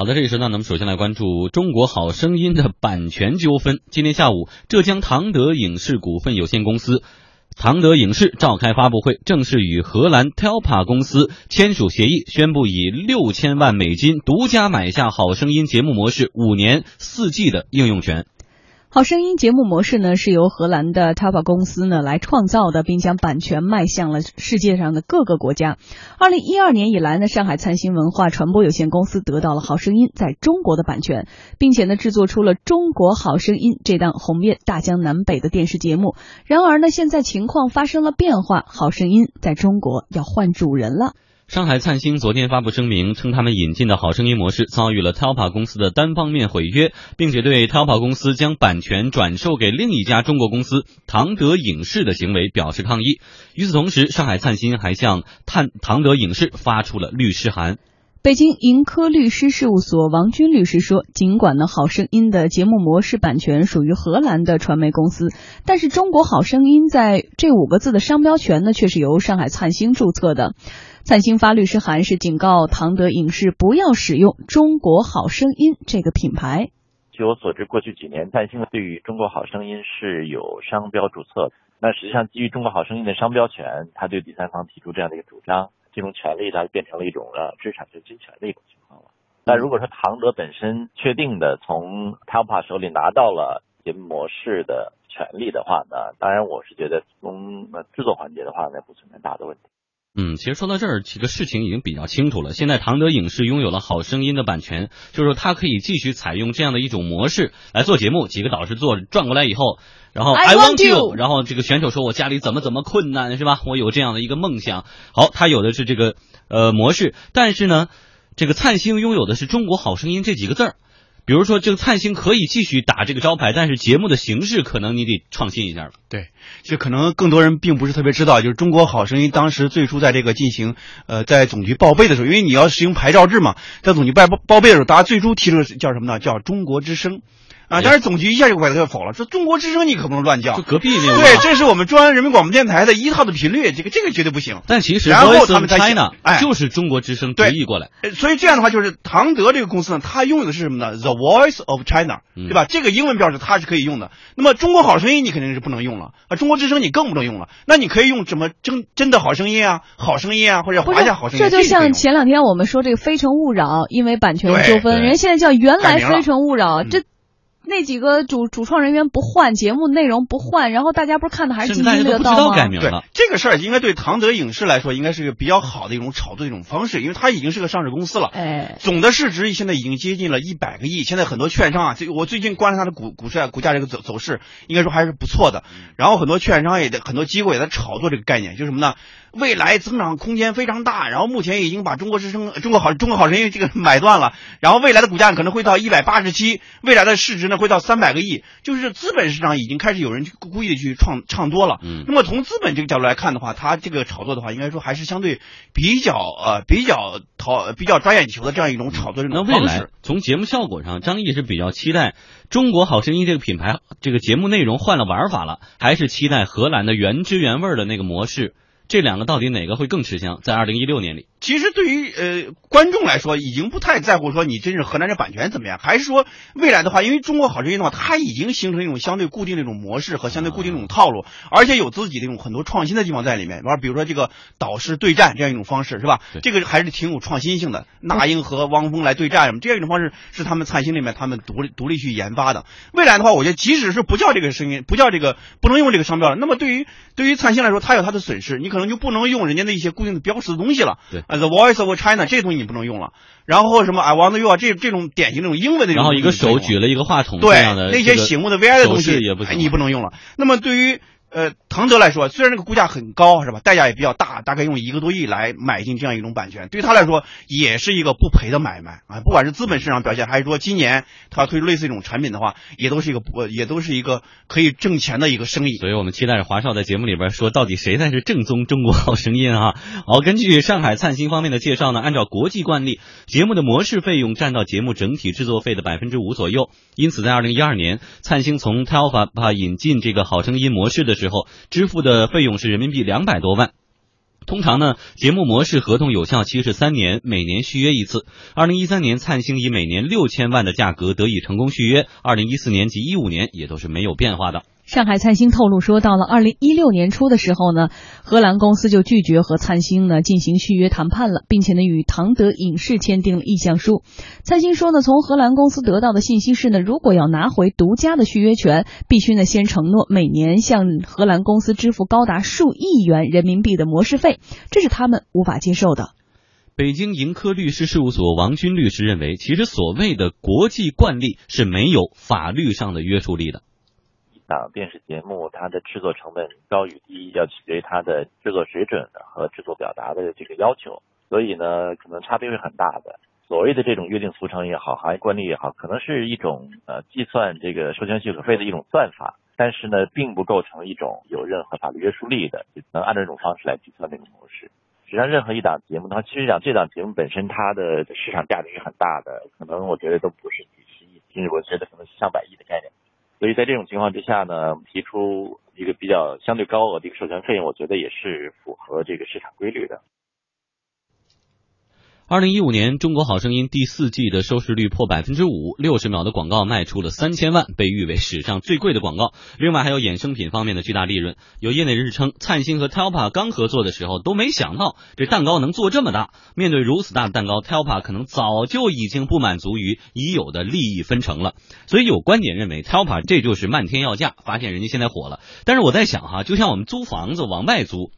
好的，这个时段呢，我们首先来关注《中国好声音》的版权纠纷。今天下午，浙江唐德影视股份有限公司。唐德影视召开发布会，正式与荷兰 Telpa 公司签署协议，宣布以六千万美金独家买下《好声音》节目模式五年四季的应用权。好声音节目模式呢，是由荷兰的 Telpa 公司呢来创造的，并将版权卖向了世界上的各个国家。二零一二年以来呢，上海灿星文化传播有限公司得到了《好声音》在中国的版权，并且呢制作出了《中国好声音》这档红遍大江南北的电视节目。然而呢，现在情况发生了变化，《好声音》在中国要换主人了。上海灿星昨天发布声明称，他们引进的好声音模式遭遇了 Telpa 公司的单方面毁约，并且对 Telpa 公司将版权转售给另一家中国公司唐德影视的行为表示抗议。与此同时，上海灿星还向探唐德影视发出了律师函。北京盈科律师事务所王军律师说，尽管呢好声音的节目模式版权属于荷兰的传媒公司，但是中国好声音在这五个字的商标权呢却是由上海灿星注册的。灿星发律师函是警告唐德影视不要使用“中国好声音”这个品牌。据我所知，过去几年灿星对于“中国好声音”是有商标注册。那实际上，基于“中国好声音”的商标权，他对第三方提出这样的一个主张，这种权利它变成了一种呃知识产权侵权的一种情况了。那如果说唐德本身确定的从 Telpa 手里拿到了节目模式的权利的话呢，当然我是觉得从制作环节的话呢，不存在大的问题。嗯，其实说到这儿，这个事情已经比较清楚了。现在唐德影视拥有了《好声音》的版权，就是说它可以继续采用这样的一种模式来做节目。几个导师做转过来以后，然后 I want you，然后这个选手说：“我家里怎么怎么困难，是吧？我有这样的一个梦想。”好，他有的是这个呃模式，但是呢，这个灿星拥有的是“中国好声音”这几个字儿。比如说，这个灿星可以继续打这个招牌，但是节目的形式可能你得创新一下了。对，就可能更多人并不是特别知道，就是《中国好声音》当时最初在这个进行呃在总局报备的时候，因为你要实行牌照制嘛，在总局报报备的时候，大家最初提出的叫什么呢？叫“中国之声”。啊！但是总局一下就把他否了，说中国之声你可不能乱叫，就隔壁那对，这是我们中央人民广播电台的一套的频率，这个这个绝对不行。但其实然后他们 China 哎就是中国之声直译过来，所以这样的话就是唐德这个公司呢，它拥有的是什么呢？The Voice of China，对吧？这个英文标志它是可以用的。那么中国好声音你肯定是不能用了啊，中国之声你更不能用了。那你可以用什么真真的好声音啊，好声音啊，或者华夏好声音。这就像前两天我们说这个《非诚勿扰》，因为版权纠纷，人现在叫原来《非诚勿扰》这。那几个主主创人员不换，节目内容不换，然后大家不是看的还是津津乐道吗？对，这个事儿应该对唐德影视来说，应该是个比较好的一种炒作一种方式，因为它已经是个上市公司了。哎，总的市值现在已经接近了一百个亿。现在很多券商啊，这个我最近观察它的股股市啊，股价这个走走势，应该说还是不错的。然后很多券商也在很多机构也在炒作这个概念，就是什么呢？未来增长空间非常大。然后目前已经把中国之声、中国好、中国好声音这个买断了。然后未来的股价可能会到一百八十七，未来的市值呢会到三百个亿。就是资本市场已经开始有人去故意的去创唱多了。嗯，那么从资本这个角度来看的话，它这个炒作的话，应该说还是相对比较呃比较讨比较抓眼球的这样一种炒作这种方式。从节目效果上，张毅是比较期待《中国好声音》这个品牌，这个节目内容换了玩法了，还是期待荷兰的原汁原味的那个模式？这两个到底哪个会更吃香？在二零一六年里。其实对于呃观众来说，已经不太在乎说你真是河南这版权怎么样，还是说未来的话，因为中国好声音的话，它已经形成一种相对固定的一种模式和相对固定的一种套路，而且有自己的一种很多创新的地方在里面。完，比如说这个导师对战这样一种方式，是吧？这个还是挺有创新性的。那英和汪峰来对战什么这样一种方式，是他们灿星里面他们独立独立去研发的。未来的话，我觉得即使是不叫这个声音，不叫这个不能用这个商标了，那么对于对于灿星来说，它有它的损失，你可能就不能用人家的一些固定的标识的东西了。对，The Voice of China 这东西你不能用了，然后什么 I want you 啊，这这种典型这种英文的，然后一个手举了一个话筒，对那些醒目的 VI 的东西也不行，你不能用了。那么对于呃，唐德来说，虽然这个估价很高，是吧？代价也比较大，大概用一个多亿来买进这样一种版权，对他来说也是一个不赔的买卖啊！不管是资本市场表现，还是说今年他推出类似一种产品的话，也都是一个不，也都是一个可以挣钱的一个生意。所以我们期待着华少在节目里边说，到底谁才是正宗中国好声音啊？好，根据上海灿星方面的介绍呢，按照国际惯例，节目的模式费用占到节目整体制作费的百分之五左右。因此，在二零一二年，灿星从 Telfa 引进这个好声音模式的时候，支付的费用是人民币两百多万。通常呢，节目模式合同有效期是三年，每年续约一次。二零一三年，灿星以每年六千万的价格得以成功续约，二零一四年及一五年也都是没有变化的。上海灿星透露说，到了二零一六年初的时候呢，荷兰公司就拒绝和灿星呢进行续约谈判了，并且呢与唐德影视签订了意向书。灿星说呢，从荷兰公司得到的信息是呢，如果要拿回独家的续约权，必须呢先承诺每年向荷兰公司支付高达数亿元人民币的模式费，这是他们无法接受的。北京盈科律师事务所王军律师认为，其实所谓的国际惯例是没有法律上的约束力的。档电视节目，它的制作成本高与低，要取决于它的制作水准和制作表达的这个要求，所以呢，可能差别会很大的。所谓的这种约定俗成也好，行业惯例也好，可能是一种呃计算这个授权许可费的一种算法，但是呢，并不构成一种有任何法律约束力的，能按照这种方式来计算这种模式。实际上，任何一档节目它，其实讲这档节目本身它的市场价值是很大的，可能我觉得都不是几十亿，甚至我觉得可能是上百亿的概念。所以在这种情况之下呢，提出一个比较相对高额的一个授权费用，我觉得也是符合这个市场规律的。二零一五年，《中国好声音》第四季的收视率破百分之五，六十秒的广告卖出了三千万，被誉为史上最贵的广告。另外还有衍生品方面的巨大利润。有业内人士称，灿星和 Telpa 刚合作的时候都没想到这蛋糕能做这么大。面对如此大的蛋糕，Telpa 可能早就已经不满足于已有的利益分成了。所以有观点认为，Telpa 这就是漫天要价，发现人家现在火了。但是我在想哈，就像我们租房子往外租。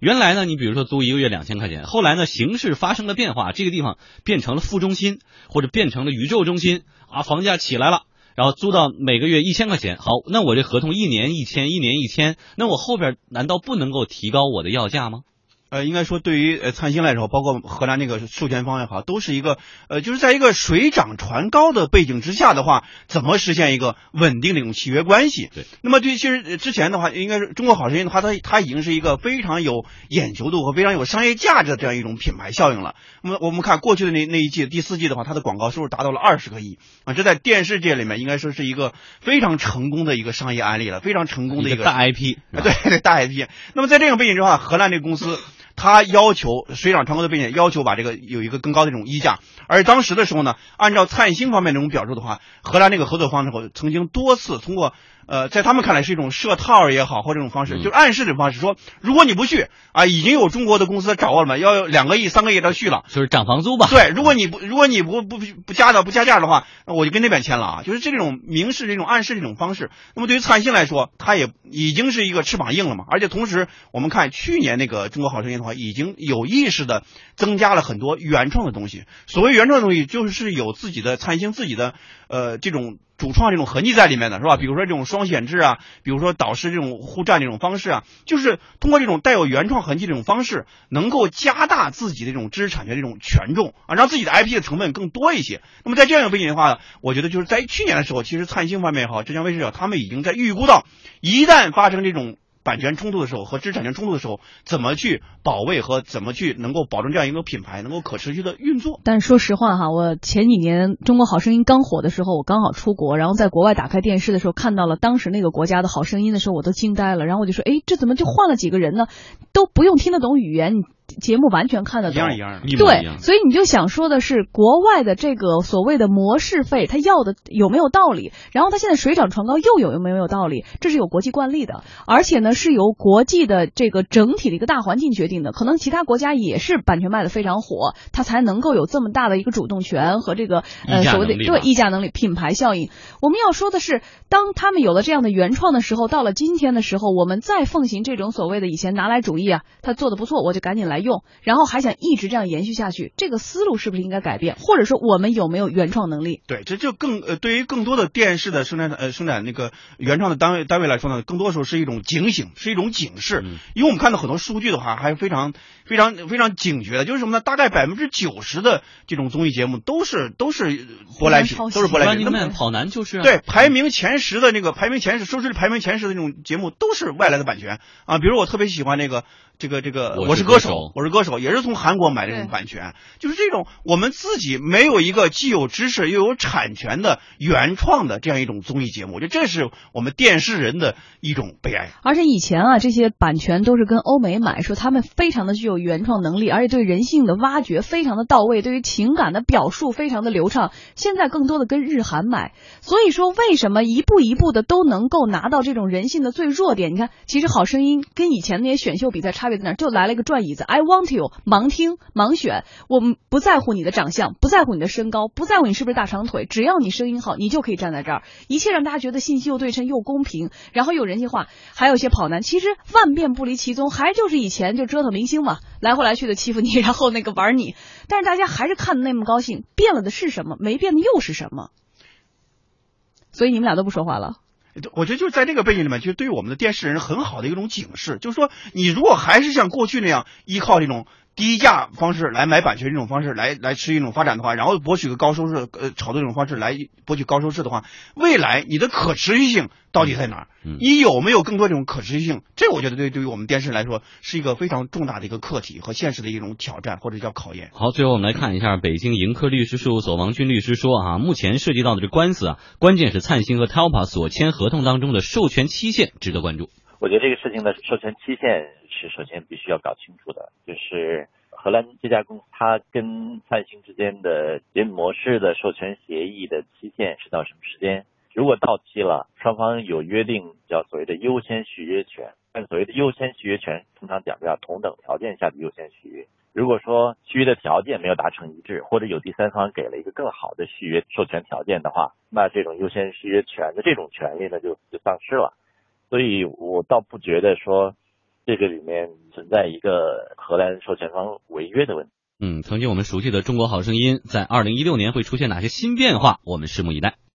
原来呢，你比如说租一个月两千块钱，后来呢形势发生了变化，这个地方变成了副中心或者变成了宇宙中心啊，房价起来了，然后租到每个月一千块钱，好，那我这合同一年一千，一年一千，那我后边难道不能够提高我的要价吗？呃，应该说对于呃灿星来说，包括荷兰那个授权方也好，都是一个呃，就是在一个水涨船高的背景之下的话，怎么实现一个稳定的一种契约关系？对。那么对，其实之前的话，应该是中国好声音的话，它它已经是一个非常有眼球度和非常有商业价值的这样一种品牌效应了。那么我们看过去的那那一季第四季的话，它的广告收入达到了二十个亿啊，这在电视界里面应该说是一个非常成功的一个商业案例了，非常成功的一个大 IP。对对，大 IP。那么在这种背景之下，荷兰这个公司。他要求水涨船高的背景，要求把这个有一个更高的这种溢价。而当时的时候呢，按照灿星方面这种表述的话，荷兰这个合作方之后曾经多次通过。呃，在他们看来是一种设套也好，或这种方式，就是暗示这种方式，说如果你不去啊，已经有中国的公司找我了嘛，要两个亿、三个亿的续了，就是涨房租吧。对，如果你不，如果你不不不加的不加价的话，那我就跟那边签了啊，就是这种明示、这种暗示这种方式。那么对于灿星来说，它也已经是一个翅膀硬了嘛，而且同时我们看去年那个中国好声音的话，已经有意识的增加了很多原创的东西。所谓原创的东西，就是有自己的灿星自己的呃这种。主创这种痕迹在里面的是吧？比如说这种双显制啊，比如说导师这种互战这种方式啊，就是通过这种带有原创痕迹这种方式，能够加大自己的这种知识产权这种权重啊，让自己的 IP 的成本更多一些。那么在这样一个背景的话，我觉得就是在去年的时候，其实灿星方面也好，浙江卫视也好，他们已经在预估到，一旦发生这种。版权冲突的时候和知识产权冲突的时候，怎么去保卫和怎么去能够保证这样一个品牌能够可持续的运作？但说实话哈，我前几年《中国好声音》刚火的时候，我刚好出国，然后在国外打开电视的时候，看到了当时那个国家的好声音的时候，我都惊呆了。然后我就说，哎，这怎么就换了几个人呢？都不用听得懂语言。节目完全看得懂，一样一样，对，所以你就想说的是，国外的这个所谓的模式费，他要的有没有道理？然后他现在水涨船高又有没有道理？这是有国际惯例的，而且呢是由国际的这个整体的一个大环境决定的。可能其他国家也是版权卖的非常火，他才能够有这么大的一个主动权和这个呃所谓的对议价能力、品牌效应。我们要说的是，当他们有了这样的原创的时候，到了今天的时候，我们再奉行这种所谓的以前拿来主义啊，他做的不错，我就赶紧来。用，然后还想一直这样延续下去，这个思路是不是应该改变？或者说，我们有没有原创能力？对，这就更呃，对于更多的电视的生产呃生产那个原创的单位单位来说呢，更多时候是一种警醒，是一种警示。因为我们看到很多数据的话，还是非常非常非常警觉的。就是什么呢？大概百分之九十的这种综艺节目都是都是舶来品，都是舶来品。那么跑男就是对排名前十的那个排名前十收视率排名前十的那种节目都是外来的版权啊。比如我特别喜欢那个这个这个我我是歌是歌手我是歌手，也是从韩国买的这种版权，就是这种我们自己没有一个既有知识又有产权的原创的这样一种综艺节目，我觉得这是我们电视人的一种悲哀。而且以前啊，这些版权都是跟欧美买，说他们非常的具有原创能力，而且对人性的挖掘非常的到位，对于情感的表述非常的流畅。现在更多的跟日韩买，所以说为什么一步一步的都能够拿到这种人性的最弱点？你看，其实《好声音》跟以前那些选秀比赛差别在哪儿？就来了一个转椅子，I want you，盲听盲选，我们不在乎你的长相，不在乎你的身高，不在乎你是不是大长腿，只要你声音好，你就可以站在这儿，一切让大家觉得信息又对称又公平，然后又人性化。还有一些跑男，其实万变不离其宗，还就是以前就折腾明星嘛，来回来去的欺负你，然后那个玩你，但是大家还是看的那么高兴。变了的是什么？没变的又是什么？所以你们俩都不说话了。我觉得就是在这个背景里面，就是对于我们的电视人很好的一种警示，就是说，你如果还是像过去那样依靠这种低价方式来买版权这种方式来来持续一种发展的话，然后博取个高收视，呃，炒作这种方式来博取高收视的话，未来你的可持续性到底在哪儿？嗯你有没有更多这种可持续性？这我觉得对对于我们电视来说是一个非常重大的一个课题和现实的一种挑战或者叫考验。好，最后我们来看一下北京盈科律师事务所王军律师说啊，目前涉及到的这官司啊，关键是灿星和 Talpa 所签合同当中的授权期限值得关注。我觉得这个事情的授权期限是首先必须要搞清楚的，就是荷兰这家公司它跟三星之间的节目模式的授权协议的期限是到什么时间？如果到期了，双方有约定叫所谓的优先续约权，但所谓的优先续约权，通常讲叫同等条件下的优先续约。如果说续约的条件没有达成一致，或者有第三方给了一个更好的续约授权条件的话，那这种优先续约权的这种权利呢就就丧失了。所以我倒不觉得说这个里面存在一个荷兰授权方违约的问题。嗯，曾经我们熟悉的《中国好声音》在二零一六年会出现哪些新变化？我们拭目以待。